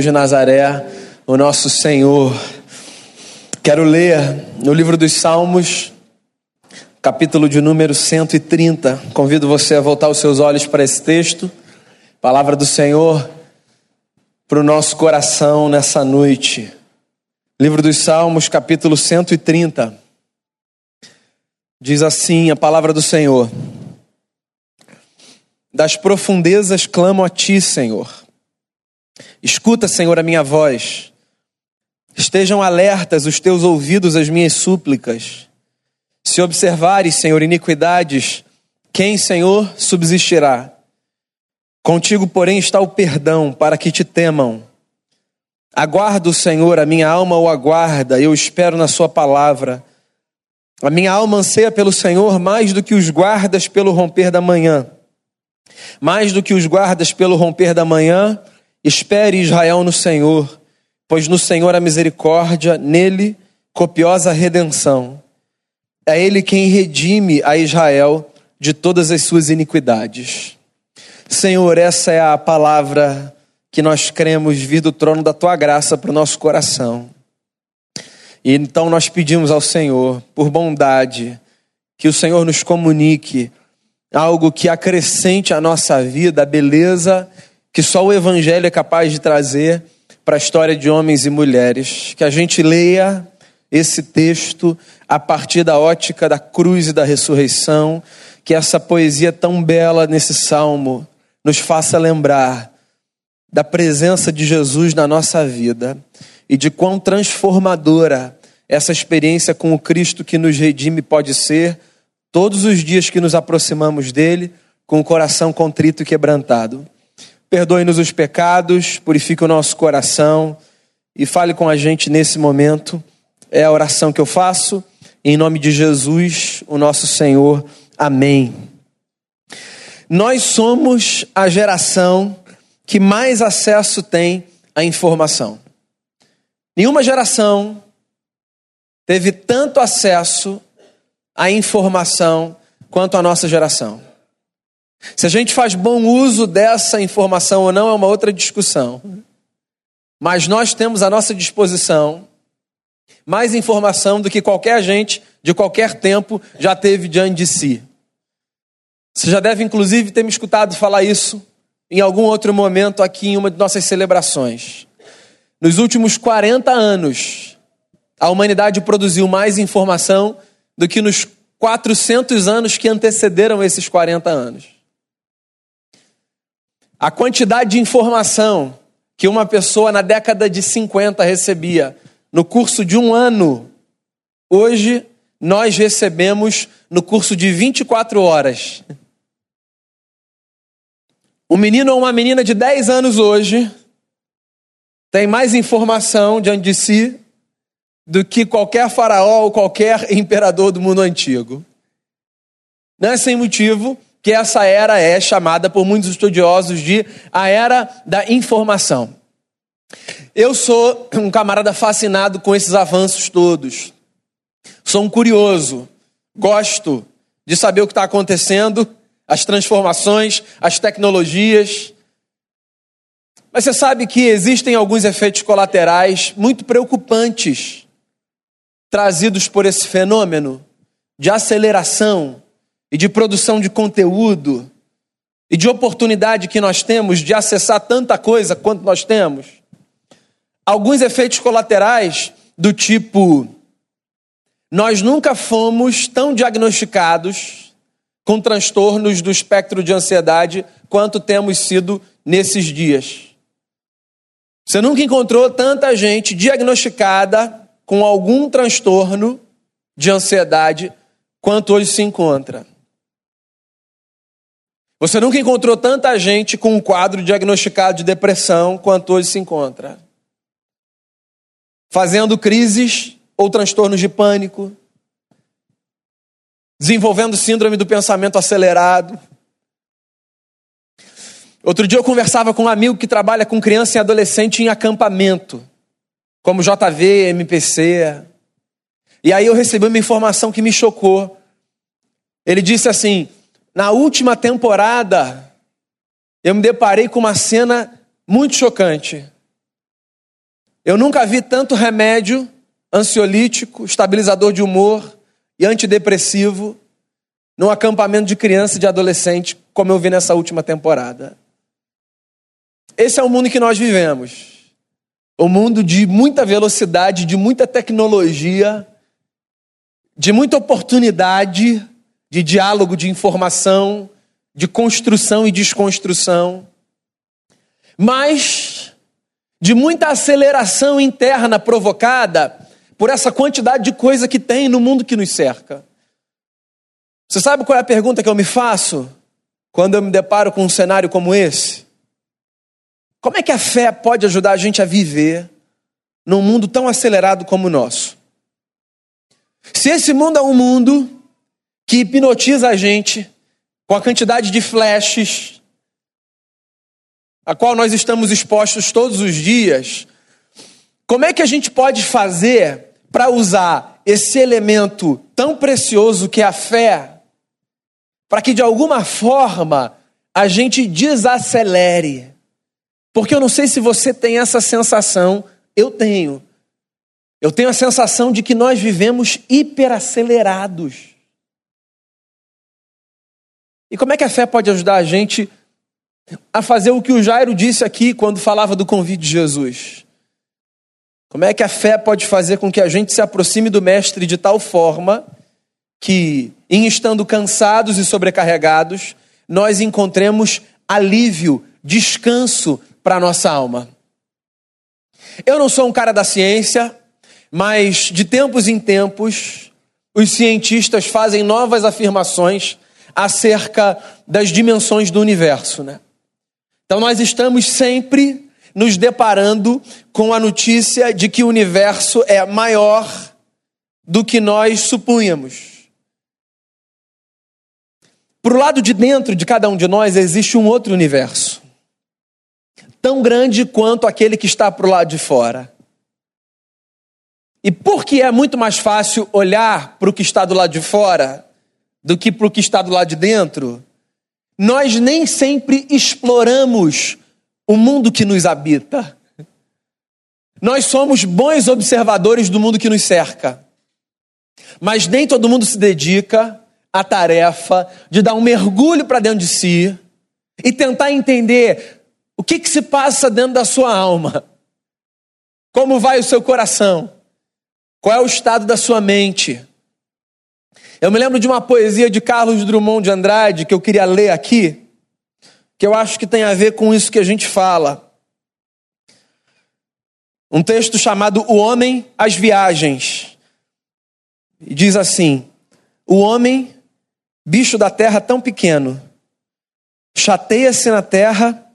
de Nazaré, o nosso Senhor. Quero ler no livro dos Salmos, capítulo de número 130. Convido você a voltar os seus olhos para esse texto, palavra do Senhor para o nosso coração nessa noite. Livro dos Salmos, capítulo 130. Diz assim a palavra do Senhor: Das profundezas clamo a ti, Senhor. Escuta, Senhor, a minha voz. Estejam alertas os teus ouvidos às minhas súplicas. Se observares, Senhor, iniquidades, quem, Senhor, subsistirá? Contigo, porém, está o perdão, para que te temam. Aguardo, Senhor, a minha alma o aguarda, eu espero na Sua palavra. A minha alma anseia pelo Senhor mais do que os guardas pelo romper da manhã. Mais do que os guardas pelo romper da manhã, Espere Israel no Senhor, pois no Senhor a misericórdia, nele copiosa redenção. É ele quem redime a Israel de todas as suas iniquidades. Senhor, essa é a palavra que nós cremos vir do trono da tua graça para o nosso coração. E então nós pedimos ao Senhor, por bondade, que o Senhor nos comunique algo que acrescente à nossa vida a beleza que só o Evangelho é capaz de trazer para a história de homens e mulheres. Que a gente leia esse texto a partir da ótica da cruz e da ressurreição, que essa poesia tão bela nesse salmo nos faça lembrar da presença de Jesus na nossa vida e de quão transformadora essa experiência com o Cristo que nos redime pode ser todos os dias que nos aproximamos dele com o coração contrito e quebrantado. Perdoe-nos os pecados, purifique o nosso coração e fale com a gente nesse momento. É a oração que eu faço. Em nome de Jesus, o nosso Senhor. Amém. Nós somos a geração que mais acesso tem à informação. Nenhuma geração teve tanto acesso à informação quanto a nossa geração. Se a gente faz bom uso dessa informação ou não é uma outra discussão. Mas nós temos à nossa disposição mais informação do que qualquer agente de qualquer tempo já teve diante de si. Você já deve, inclusive, ter me escutado falar isso em algum outro momento aqui em uma de nossas celebrações. Nos últimos 40 anos, a humanidade produziu mais informação do que nos 400 anos que antecederam esses 40 anos. A quantidade de informação que uma pessoa na década de 50 recebia no curso de um ano, hoje nós recebemos no curso de 24 horas. Um menino ou uma menina de 10 anos hoje tem mais informação diante de si do que qualquer faraó ou qualquer imperador do mundo antigo. Não é sem motivo que essa era é chamada por muitos estudiosos de a era da informação. Eu sou um camarada fascinado com esses avanços todos. Sou um curioso, gosto de saber o que está acontecendo, as transformações, as tecnologias. Mas você sabe que existem alguns efeitos colaterais muito preocupantes trazidos por esse fenômeno de aceleração e de produção de conteúdo e de oportunidade que nós temos de acessar tanta coisa quanto nós temos. Alguns efeitos colaterais do tipo: nós nunca fomos tão diagnosticados com transtornos do espectro de ansiedade quanto temos sido nesses dias. Você nunca encontrou tanta gente diagnosticada com algum transtorno de ansiedade quanto hoje se encontra. Você nunca encontrou tanta gente com um quadro diagnosticado de depressão quanto hoje se encontra. Fazendo crises ou transtornos de pânico, desenvolvendo síndrome do pensamento acelerado. Outro dia eu conversava com um amigo que trabalha com criança e adolescente em acampamento, como JV, MPC. E aí eu recebi uma informação que me chocou. Ele disse assim: na última temporada, eu me deparei com uma cena muito chocante. Eu nunca vi tanto remédio ansiolítico, estabilizador de humor e antidepressivo num acampamento de criança e de adolescente, como eu vi nessa última temporada. Esse é o mundo que nós vivemos. O mundo de muita velocidade, de muita tecnologia, de muita oportunidade de diálogo, de informação, de construção e desconstrução, mas de muita aceleração interna provocada por essa quantidade de coisa que tem no mundo que nos cerca. Você sabe qual é a pergunta que eu me faço quando eu me deparo com um cenário como esse? Como é que a fé pode ajudar a gente a viver num mundo tão acelerado como o nosso? Se esse mundo é um mundo que hipnotiza a gente com a quantidade de flashes a qual nós estamos expostos todos os dias, como é que a gente pode fazer para usar esse elemento tão precioso que é a fé para que de alguma forma a gente desacelere. Porque eu não sei se você tem essa sensação, eu tenho. Eu tenho a sensação de que nós vivemos hiperacelerados. E como é que a fé pode ajudar a gente a fazer o que o Jairo disse aqui quando falava do convite de Jesus? Como é que a fé pode fazer com que a gente se aproxime do Mestre de tal forma que, em estando cansados e sobrecarregados, nós encontremos alívio, descanso para a nossa alma. Eu não sou um cara da ciência, mas de tempos em tempos, os cientistas fazem novas afirmações acerca das dimensões do universo, né? Então nós estamos sempre nos deparando com a notícia de que o universo é maior do que nós supunhamos. Para o lado de dentro de cada um de nós existe um outro universo, tão grande quanto aquele que está para o lado de fora. E porque é muito mais fácil olhar para o que está do lado de fora do que para o que está do lado de dentro, nós nem sempre exploramos o mundo que nos habita. Nós somos bons observadores do mundo que nos cerca, mas nem todo mundo se dedica a tarefa de dar um mergulho para dentro de si e tentar entender o que, que se passa dentro da sua alma. Como vai o seu coração? Qual é o estado da sua mente? Eu me lembro de uma poesia de Carlos Drummond de Andrade que eu queria ler aqui, que eu acho que tem a ver com isso que a gente fala. Um texto chamado O Homem às Viagens. Diz assim: O homem bicho da terra tão pequeno, chateia-se na terra,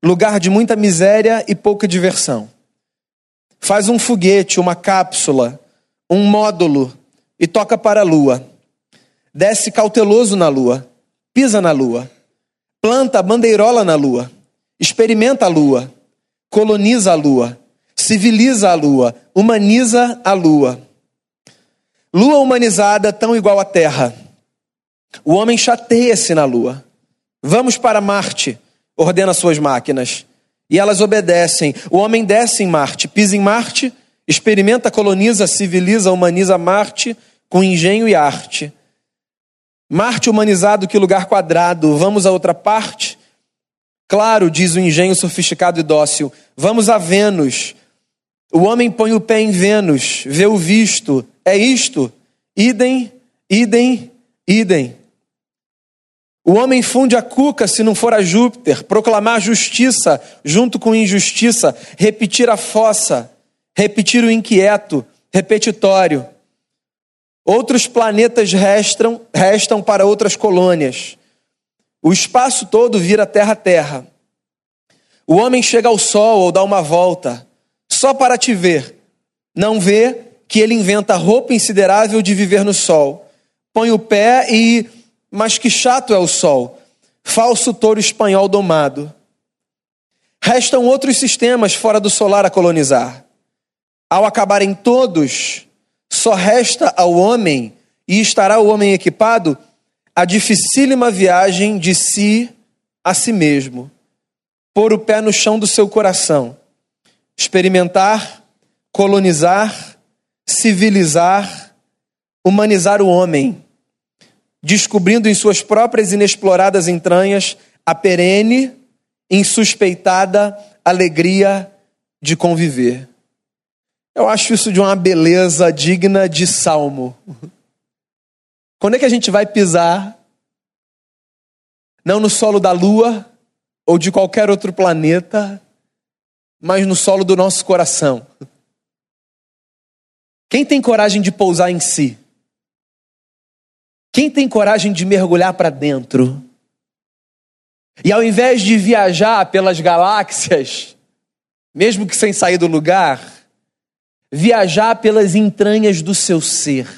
lugar de muita miséria e pouca diversão. Faz um foguete, uma cápsula, um módulo e toca para a lua. Desce cauteloso na lua, pisa na lua, planta bandeirola na lua, experimenta a lua, coloniza a lua, civiliza a lua, humaniza a lua. Lua humanizada tão igual à terra o homem chateia-se na lua. Vamos para Marte, ordena suas máquinas. E elas obedecem. O homem desce em Marte, pisa em Marte, experimenta, coloniza, civiliza, humaniza Marte com engenho e arte. Marte humanizado, que lugar quadrado. Vamos a outra parte? Claro, diz o engenho sofisticado e dócil. Vamos a Vênus. O homem põe o pé em Vênus, vê o visto. É isto? Idem, idem, idem. O homem funde a cuca se não for a Júpiter, proclamar justiça junto com injustiça, repetir a fossa, repetir o inquieto, repetitório. Outros planetas restam, restam para outras colônias. O espaço todo vira terra-terra. O homem chega ao sol ou dá uma volta, só para te ver. Não vê que ele inventa roupa insiderável de viver no sol. Põe o pé e mas que chato é o sol, falso touro espanhol domado. Restam outros sistemas fora do solar a colonizar. Ao acabarem todos, só resta ao homem, e estará o homem equipado, a dificílima viagem de si a si mesmo. Pôr o pé no chão do seu coração, experimentar colonizar, civilizar, humanizar o homem, descobrindo em suas próprias inexploradas entranhas a perene, insuspeitada alegria de conviver. Eu acho isso de uma beleza digna de salmo. Quando é que a gente vai pisar? Não no solo da lua ou de qualquer outro planeta, mas no solo do nosso coração. Quem tem coragem de pousar em si? Quem tem coragem de mergulhar para dentro? E ao invés de viajar pelas galáxias, mesmo que sem sair do lugar, viajar pelas entranhas do seu ser.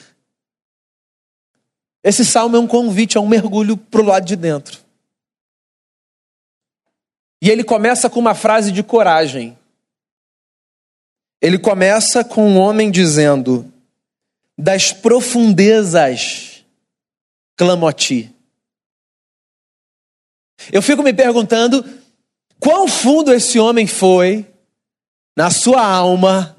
Esse salmo é um convite a um mergulho para o lado de dentro. E ele começa com uma frase de coragem. Ele começa com um homem dizendo: Das profundezas clamo a ti. Eu fico me perguntando quão fundo esse homem foi na sua alma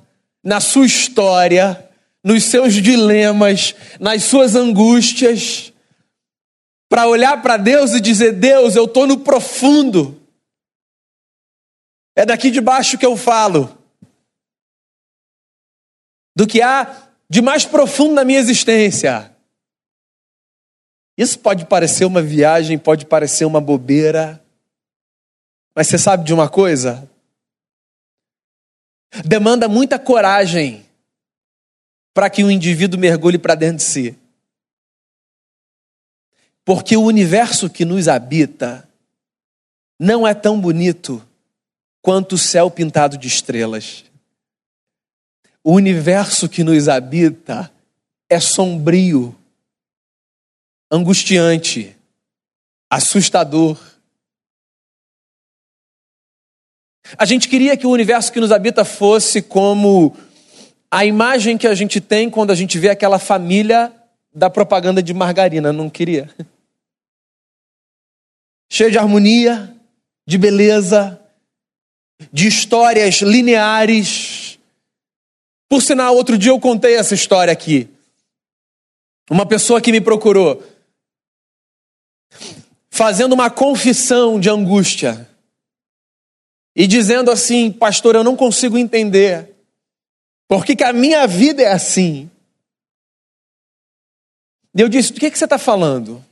na sua história, nos seus dilemas, nas suas angústias, para olhar para Deus e dizer: Deus, eu estou no profundo. É daqui de baixo que eu falo. Do que há de mais profundo na minha existência. Isso pode parecer uma viagem, pode parecer uma bobeira. Mas você sabe de uma coisa? Demanda muita coragem para que o indivíduo mergulhe para dentro de si. Porque o universo que nos habita não é tão bonito quanto o céu pintado de estrelas. O universo que nos habita é sombrio, angustiante, assustador. A gente queria que o universo que nos habita fosse como a imagem que a gente tem quando a gente vê aquela família da propaganda de margarina, não queria? Cheio de harmonia, de beleza, de histórias lineares. Por sinal, outro dia eu contei essa história aqui. Uma pessoa que me procurou, fazendo uma confissão de angústia e dizendo assim: Pastor, eu não consigo entender. Por que, que a minha vida é assim? E eu disse: Do que, que você está falando?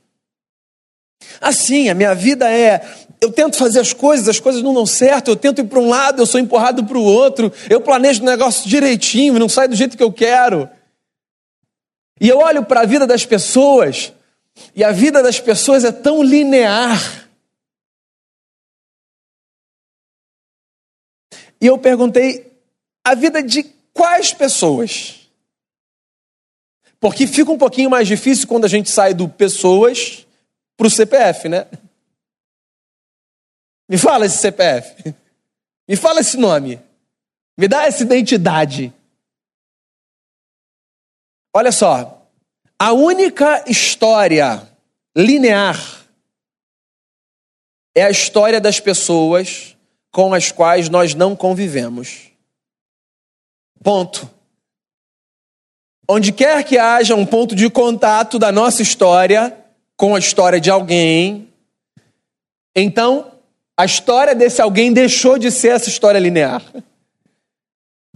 Assim, a minha vida é. Eu tento fazer as coisas, as coisas não dão certo, eu tento ir para um lado, eu sou empurrado para o outro, eu planejo o negócio direitinho, não sai do jeito que eu quero. E eu olho para a vida das pessoas, e a vida das pessoas é tão linear. E eu perguntei a vida de quais pessoas? Porque fica um pouquinho mais difícil quando a gente sai do pessoas para o CPF, né? Me fala esse CPF. Me fala esse nome. Me dá essa identidade. Olha só. A única história linear é a história das pessoas com as quais nós não convivemos. Ponto. Onde quer que haja um ponto de contato da nossa história com a história de alguém, então a história desse alguém deixou de ser essa história linear.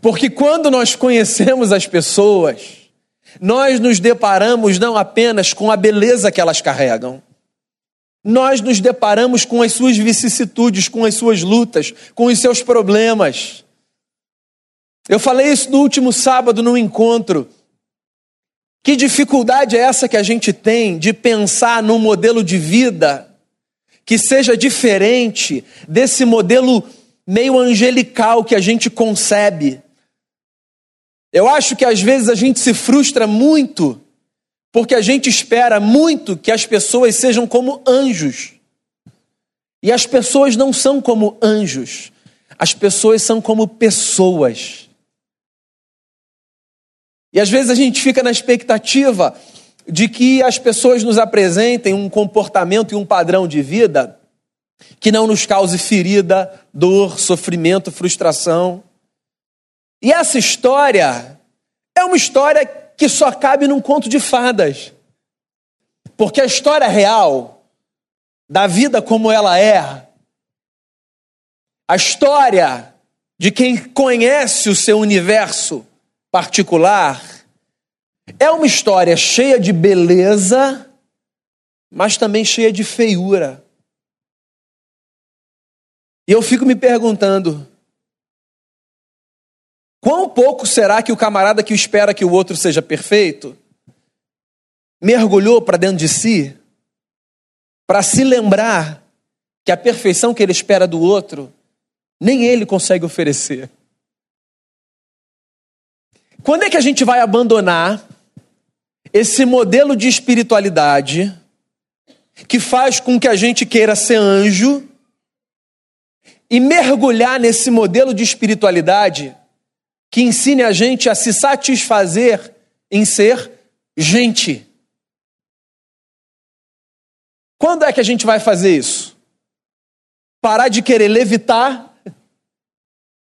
Porque quando nós conhecemos as pessoas, nós nos deparamos não apenas com a beleza que elas carregam, nós nos deparamos com as suas vicissitudes, com as suas lutas, com os seus problemas. Eu falei isso no último sábado no encontro. Que dificuldade é essa que a gente tem de pensar num modelo de vida que seja diferente desse modelo meio angelical que a gente concebe? Eu acho que às vezes a gente se frustra muito porque a gente espera muito que as pessoas sejam como anjos. E as pessoas não são como anjos. As pessoas são como pessoas. E às vezes a gente fica na expectativa de que as pessoas nos apresentem um comportamento e um padrão de vida que não nos cause ferida, dor, sofrimento, frustração. E essa história é uma história que só cabe num conto de fadas. Porque a história real da vida como ela é, a história de quem conhece o seu universo particular, é uma história cheia de beleza, mas também cheia de feiura. E eu fico me perguntando: quão pouco será que o camarada que espera que o outro seja perfeito mergulhou para dentro de si para se lembrar que a perfeição que ele espera do outro nem ele consegue oferecer? Quando é que a gente vai abandonar esse modelo de espiritualidade que faz com que a gente queira ser anjo e mergulhar nesse modelo de espiritualidade que ensine a gente a se satisfazer em ser gente. Quando é que a gente vai fazer isso? Parar de querer levitar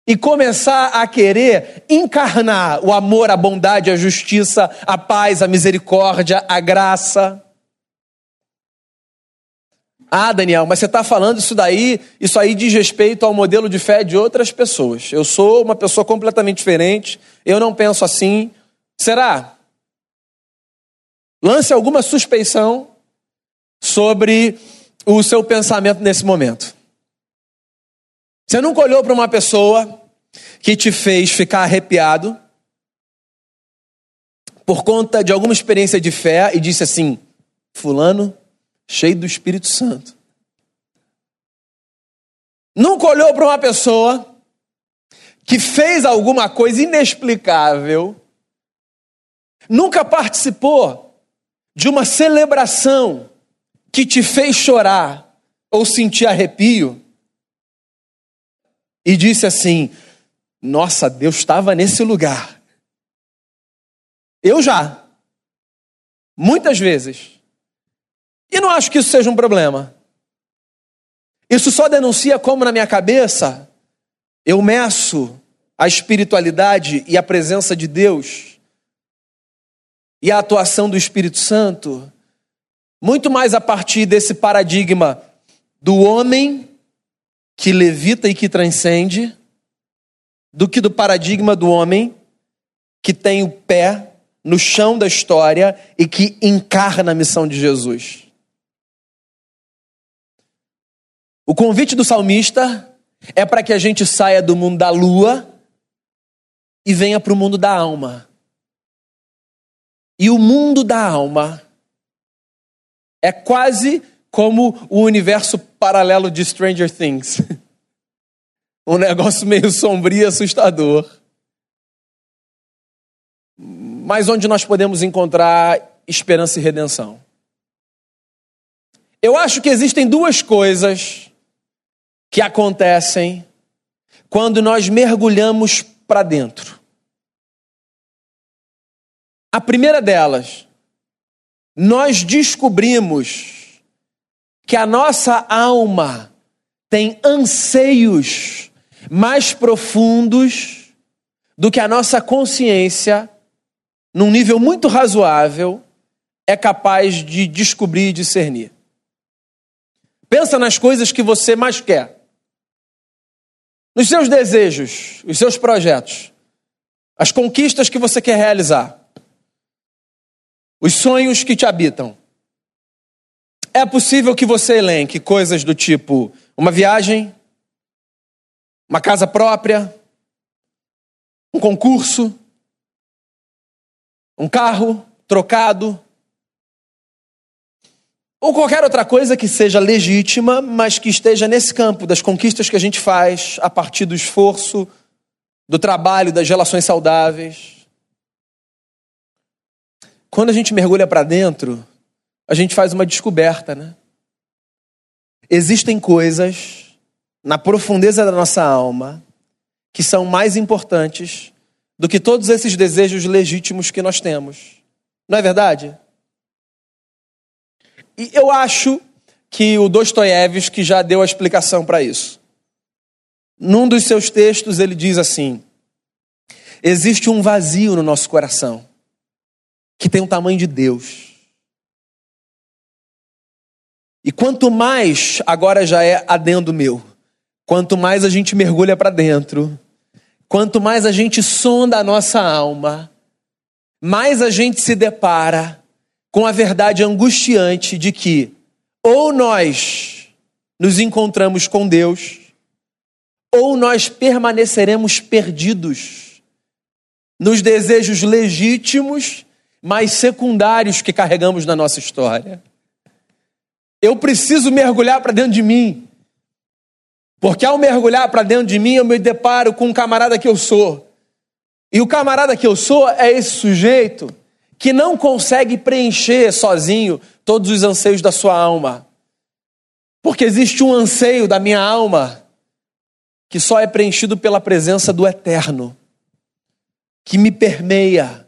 e começar a querer encarnar o amor, a bondade, a justiça, a paz, a misericórdia, a graça. Ah, Daniel, mas você está falando isso daí, isso aí diz respeito ao modelo de fé de outras pessoas. Eu sou uma pessoa completamente diferente, eu não penso assim. Será? Lance alguma suspeição sobre o seu pensamento nesse momento. Você nunca olhou para uma pessoa que te fez ficar arrepiado por conta de alguma experiência de fé e disse assim: Fulano, cheio do Espírito Santo. Nunca olhou para uma pessoa que fez alguma coisa inexplicável, nunca participou de uma celebração que te fez chorar ou sentir arrepio e disse assim: Nossa, Deus estava nesse lugar. Eu já. Muitas vezes. E não acho que isso seja um problema. Isso só denuncia como na minha cabeça eu meço a espiritualidade e a presença de Deus e a atuação do Espírito Santo muito mais a partir desse paradigma do homem que levita e que transcende, do que do paradigma do homem que tem o pé no chão da história e que encarna a missão de Jesus. O convite do salmista é para que a gente saia do mundo da lua e venha para o mundo da alma. E o mundo da alma é quase como o universo paralelo de Stranger Things. um negócio meio sombrio e assustador. Mas onde nós podemos encontrar esperança e redenção. Eu acho que existem duas coisas que acontecem quando nós mergulhamos para dentro. A primeira delas, nós descobrimos que a nossa alma tem anseios mais profundos do que a nossa consciência, num nível muito razoável, é capaz de descobrir e discernir. Pensa nas coisas que você mais quer. Nos seus desejos, os seus projetos, as conquistas que você quer realizar, os sonhos que te habitam. É possível que você elenque coisas do tipo uma viagem, uma casa própria, um concurso, um carro trocado, ou qualquer outra coisa que seja legítima, mas que esteja nesse campo das conquistas que a gente faz a partir do esforço, do trabalho, das relações saudáveis. Quando a gente mergulha para dentro, a gente faz uma descoberta, né? Existem coisas na profundeza da nossa alma que são mais importantes do que todos esses desejos legítimos que nós temos. Não é verdade? E eu acho que o Dostoiévski já deu a explicação para isso. Num dos seus textos ele diz assim: existe um vazio no nosso coração que tem o tamanho de Deus. E quanto mais, agora já é adendo meu, quanto mais a gente mergulha para dentro, quanto mais a gente sonda a nossa alma, mais a gente se depara com a verdade angustiante de que ou nós nos encontramos com Deus, ou nós permaneceremos perdidos nos desejos legítimos, mas secundários que carregamos na nossa história. Eu preciso mergulhar para dentro de mim. Porque ao mergulhar para dentro de mim, eu me deparo com um camarada que eu sou. E o camarada que eu sou é esse sujeito que não consegue preencher sozinho todos os anseios da sua alma. Porque existe um anseio da minha alma que só é preenchido pela presença do eterno, que me permeia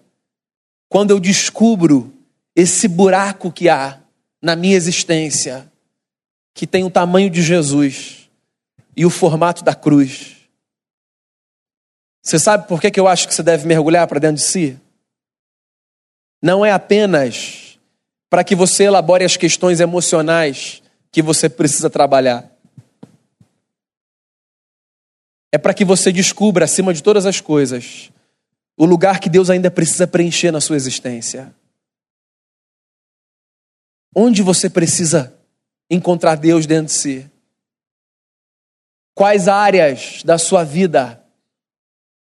quando eu descubro esse buraco que há na minha existência, que tem o tamanho de Jesus e o formato da cruz. Você sabe por que, eu acho que você deve mergulhar para dentro de si? Não é apenas para que você elabore as questões emocionais que você precisa trabalhar. É para que você descubra, acima de todas as coisas, o lugar que Deus ainda precisa preencher na sua existência. Onde você precisa encontrar Deus dentro de si? Quais áreas da sua vida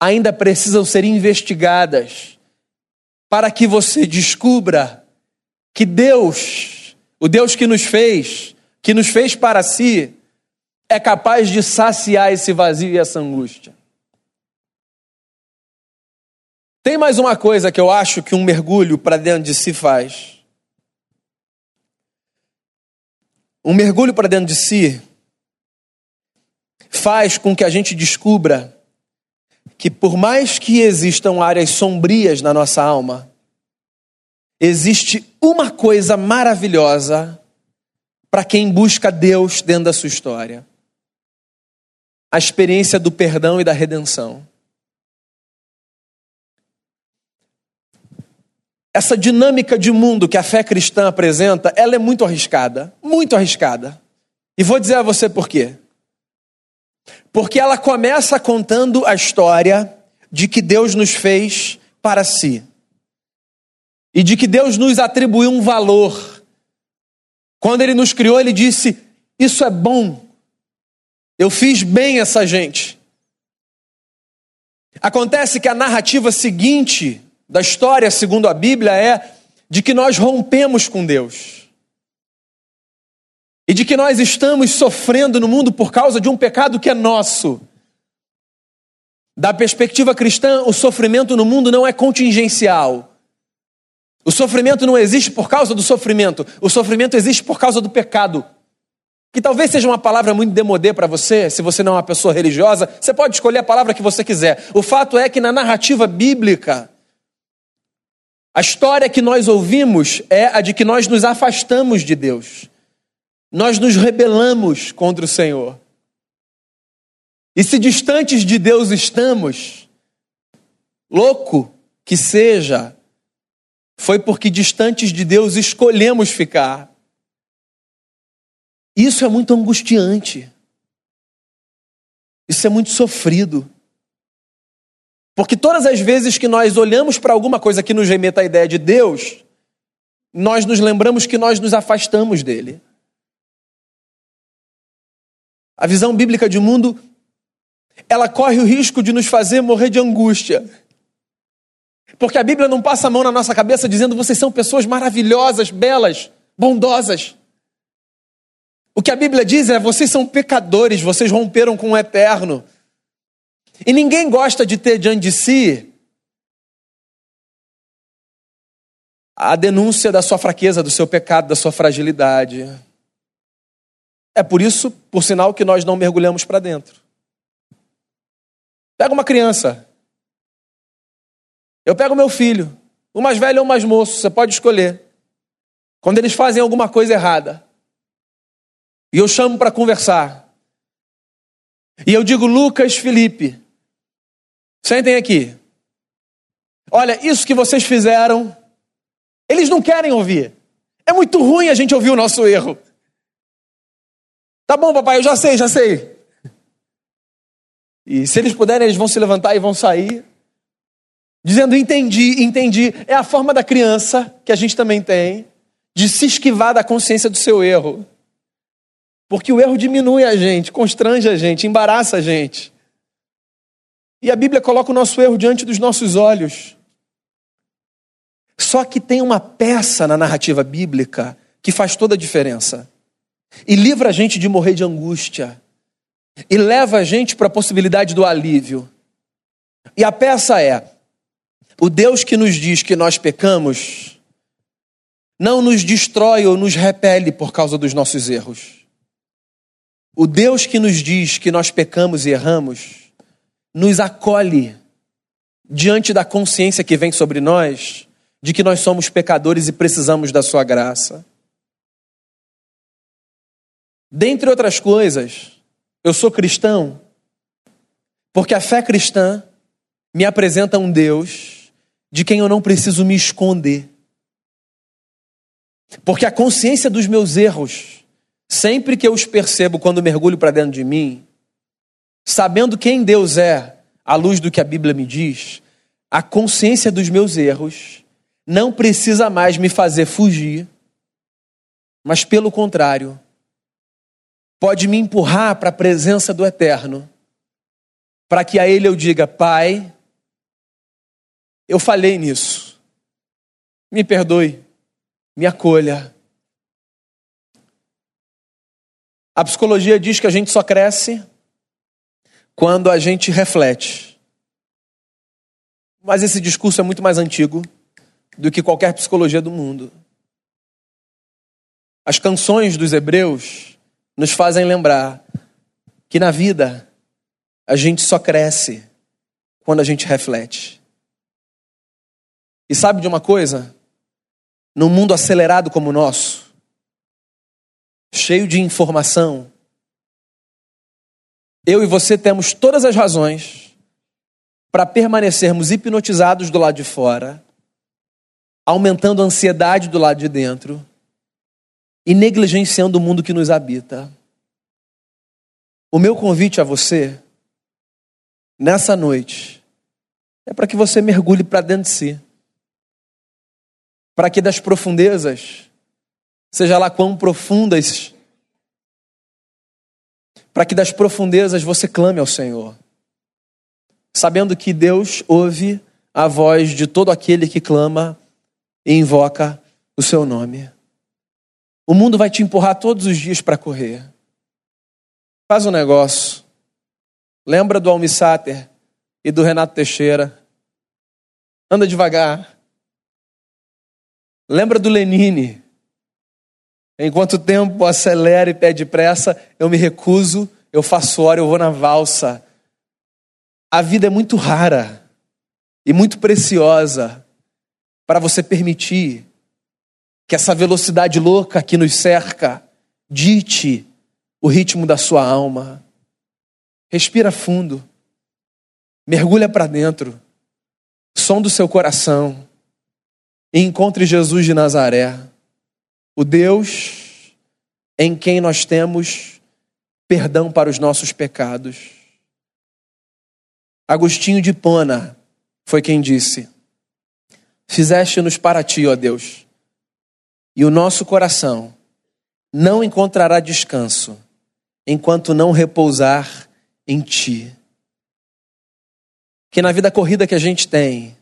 ainda precisam ser investigadas para que você descubra que Deus, o Deus que nos fez, que nos fez para si, é capaz de saciar esse vazio e essa angústia? Tem mais uma coisa que eu acho que um mergulho para dentro de si faz. Um mergulho para dentro de si faz com que a gente descubra que, por mais que existam áreas sombrias na nossa alma, existe uma coisa maravilhosa para quem busca Deus dentro da sua história: a experiência do perdão e da redenção. essa dinâmica de mundo que a fé cristã apresenta, ela é muito arriscada, muito arriscada. E vou dizer a você por quê. Porque ela começa contando a história de que Deus nos fez para si. E de que Deus nos atribuiu um valor. Quando ele nos criou, ele disse: Isso é bom. Eu fiz bem essa gente. Acontece que a narrativa seguinte da história, segundo a Bíblia, é de que nós rompemos com Deus. E de que nós estamos sofrendo no mundo por causa de um pecado que é nosso. Da perspectiva cristã, o sofrimento no mundo não é contingencial. O sofrimento não existe por causa do sofrimento, o sofrimento existe por causa do pecado. Que talvez seja uma palavra muito demodê para você, se você não é uma pessoa religiosa, você pode escolher a palavra que você quiser. O fato é que na narrativa bíblica, a história que nós ouvimos é a de que nós nos afastamos de Deus. Nós nos rebelamos contra o Senhor. E se distantes de Deus estamos, louco que seja, foi porque distantes de Deus escolhemos ficar. Isso é muito angustiante. Isso é muito sofrido. Porque todas as vezes que nós olhamos para alguma coisa que nos remeta à ideia de Deus, nós nos lembramos que nós nos afastamos dele. A visão bíblica de mundo, ela corre o risco de nos fazer morrer de angústia. Porque a Bíblia não passa a mão na nossa cabeça dizendo vocês são pessoas maravilhosas, belas, bondosas. O que a Bíblia diz é vocês são pecadores, vocês romperam com o eterno. E ninguém gosta de ter diante de si a denúncia da sua fraqueza, do seu pecado, da sua fragilidade. É por isso, por sinal, que nós não mergulhamos para dentro. Pega uma criança. Eu pego meu filho, o mais velho ou o mais moço, você pode escolher. Quando eles fazem alguma coisa errada, e eu chamo para conversar, e eu digo, Lucas, Felipe, Sentem aqui. Olha, isso que vocês fizeram, eles não querem ouvir. É muito ruim a gente ouvir o nosso erro. Tá bom, papai, eu já sei, já sei. E se eles puderem, eles vão se levantar e vão sair. Dizendo, entendi, entendi. É a forma da criança que a gente também tem de se esquivar da consciência do seu erro. Porque o erro diminui a gente, constrange a gente, embaraça a gente. E a Bíblia coloca o nosso erro diante dos nossos olhos. Só que tem uma peça na narrativa bíblica que faz toda a diferença. E livra a gente de morrer de angústia. E leva a gente para a possibilidade do alívio. E a peça é: o Deus que nos diz que nós pecamos não nos destrói ou nos repele por causa dos nossos erros. O Deus que nos diz que nós pecamos e erramos nos acolhe diante da consciência que vem sobre nós de que nós somos pecadores e precisamos da Sua graça. Dentre outras coisas, eu sou cristão porque a fé cristã me apresenta um Deus de quem eu não preciso me esconder. Porque a consciência dos meus erros, sempre que eu os percebo quando mergulho para dentro de mim, sabendo quem Deus é, à luz do que a Bíblia me diz, a consciência dos meus erros não precisa mais me fazer fugir, mas pelo contrário, pode me empurrar para a presença do Eterno, para que a Ele eu diga: Pai, eu falhei nisso, me perdoe, me acolha. A psicologia diz que a gente só cresce quando a gente reflete. Mas esse discurso é muito mais antigo do que qualquer psicologia do mundo. As canções dos hebreus nos fazem lembrar que na vida a gente só cresce quando a gente reflete. E sabe de uma coisa? Num mundo acelerado como o nosso, cheio de informação, eu e você temos todas as razões para permanecermos hipnotizados do lado de fora aumentando a ansiedade do lado de dentro e negligenciando o mundo que nos habita. O meu convite a você, nessa noite, é para que você mergulhe para dentro de si. Para que das profundezas, seja lá quão profundas, para que das profundezas você clame ao Senhor, sabendo que Deus ouve a voz de todo aquele que clama e invoca o seu nome. O mundo vai te empurrar todos os dias para correr. Faz um negócio. Lembra do Almissáter e do Renato Teixeira. Anda devagar. Lembra do Lenine. Enquanto o tempo acelera e pede pressa, eu me recuso, eu faço hora, eu vou na valsa. A vida é muito rara e muito preciosa para você permitir que essa velocidade louca que nos cerca dite o ritmo da sua alma. Respira fundo, mergulha para dentro, som do seu coração e encontre Jesus de Nazaré, o Deus em quem nós temos perdão para os nossos pecados. Agostinho de Pona foi quem disse: fizeste-nos para ti, ó Deus. E o nosso coração não encontrará descanso enquanto não repousar em ti. Que na vida corrida que a gente tem,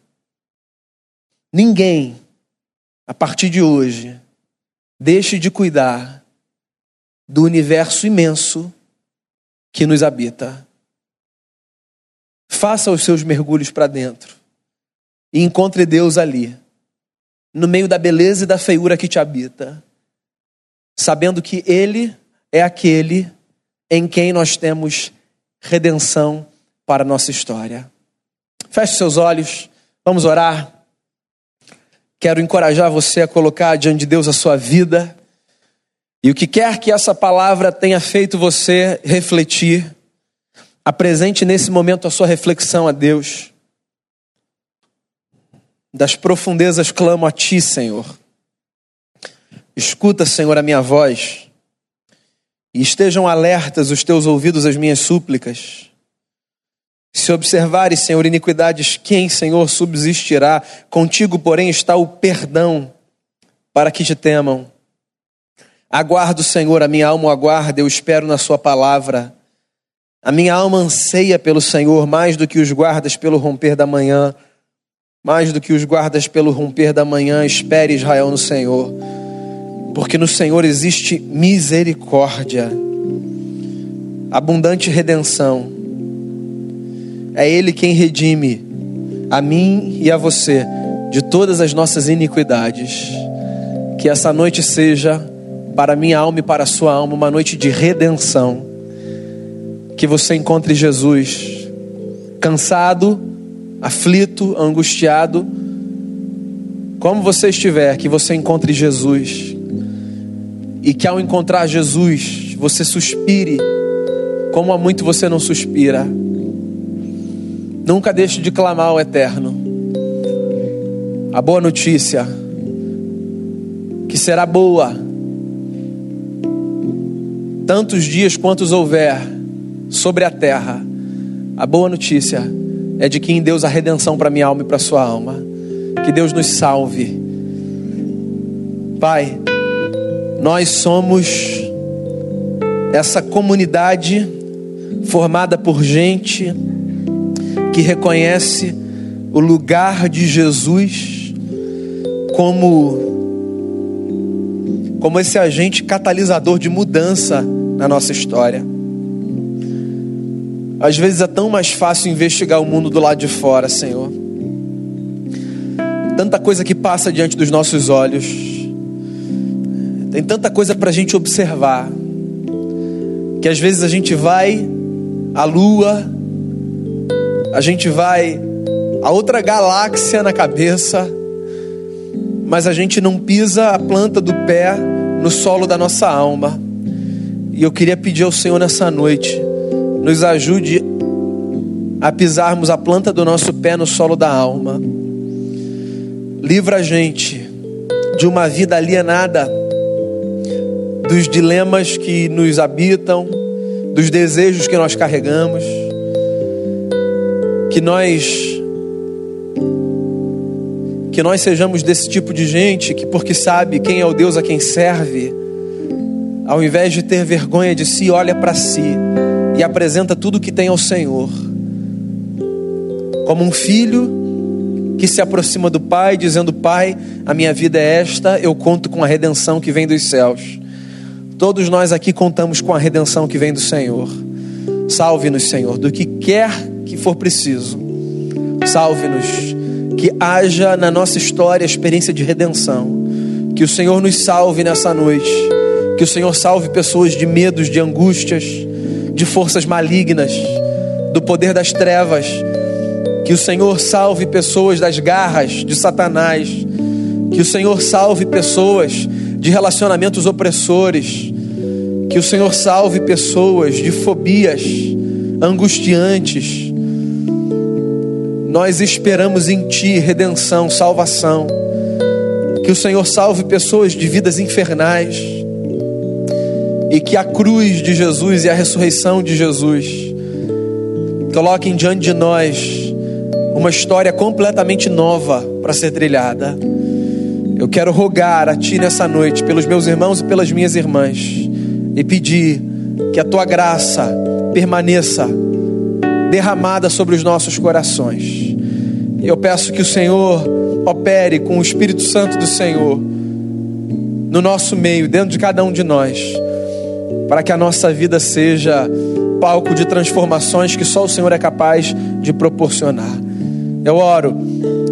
ninguém, a partir de hoje, deixe de cuidar do universo imenso que nos habita. Faça os seus mergulhos para dentro e encontre Deus ali, no meio da beleza e da feiura que te habita, sabendo que Ele é aquele em quem nós temos redenção para a nossa história. Feche seus olhos, vamos orar. Quero encorajar você a colocar diante de Deus a sua vida. E o que quer que essa palavra tenha feito você refletir, apresente nesse momento a sua reflexão a Deus. Das profundezas clamo a ti, Senhor. Escuta, Senhor, a minha voz, e estejam alertas os teus ouvidos às minhas súplicas. Se observares, Senhor, iniquidades, quem, Senhor, subsistirá? Contigo, porém, está o perdão para que te temam. Aguardo, Senhor, a minha alma aguarda, eu espero na Sua palavra. A minha alma anseia pelo Senhor mais do que os guardas pelo romper da manhã. Mais do que os guardas pelo romper da manhã, espere Israel no Senhor, porque no Senhor existe misericórdia, abundante redenção. É Ele quem redime a mim e a você de todas as nossas iniquidades. Que essa noite seja para minha alma e para a sua alma uma noite de redenção. Que você encontre Jesus cansado, aflito, angustiado, como você estiver, que você encontre Jesus. E que ao encontrar Jesus, você suspire como há muito você não suspira. Nunca deixe de clamar ao Eterno. A boa notícia, que será boa, tantos dias quantos houver sobre a terra. A boa notícia é de que em Deus há redenção para minha alma e para sua alma. Que Deus nos salve. Pai, nós somos essa comunidade formada por gente que reconhece o lugar de Jesus como como esse agente catalisador de mudança na nossa história. Às vezes é tão mais fácil investigar o mundo do lado de fora, Senhor. Tanta coisa que passa diante dos nossos olhos. Tem tanta coisa para a gente observar. Que às vezes a gente vai à lua, a gente vai a outra galáxia na cabeça, mas a gente não pisa a planta do pé no solo da nossa alma. E eu queria pedir ao Senhor nessa noite nos ajude a pisarmos a planta do nosso pé no solo da alma. Livra a gente de uma vida alienada, dos dilemas que nos habitam, dos desejos que nós carregamos. Que nós que nós sejamos desse tipo de gente que porque sabe quem é o Deus a quem serve, ao invés de ter vergonha de si, olha para si e apresenta tudo o que tem ao Senhor. Como um filho que se aproxima do Pai, dizendo: Pai, a minha vida é esta, eu conto com a redenção que vem dos céus. Todos nós aqui contamos com a redenção que vem do Senhor. Salve-nos, Senhor, do que quer que for preciso. Salve-nos, que haja na nossa história a experiência de redenção. Que o Senhor nos salve nessa noite. Que o Senhor salve pessoas de medos, de angústias de forças malignas, do poder das trevas. Que o Senhor salve pessoas das garras de Satanás. Que o Senhor salve pessoas de relacionamentos opressores. Que o Senhor salve pessoas de fobias angustiantes. Nós esperamos em Ti redenção, salvação. Que o Senhor salve pessoas de vidas infernais e que a cruz de Jesus e a ressurreição de Jesus coloquem diante de nós uma história completamente nova para ser trilhada. Eu quero rogar a Ti nessa noite, pelos meus irmãos e pelas minhas irmãs, e pedir que a Tua graça permaneça derramada sobre os nossos corações. Eu peço que o Senhor opere com o Espírito Santo do Senhor no nosso meio, dentro de cada um de nós para que a nossa vida seja palco de transformações que só o Senhor é capaz de proporcionar. Eu oro,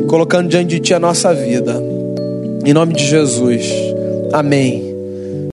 colocando diante de Ti a nossa vida, em nome de Jesus. Amém.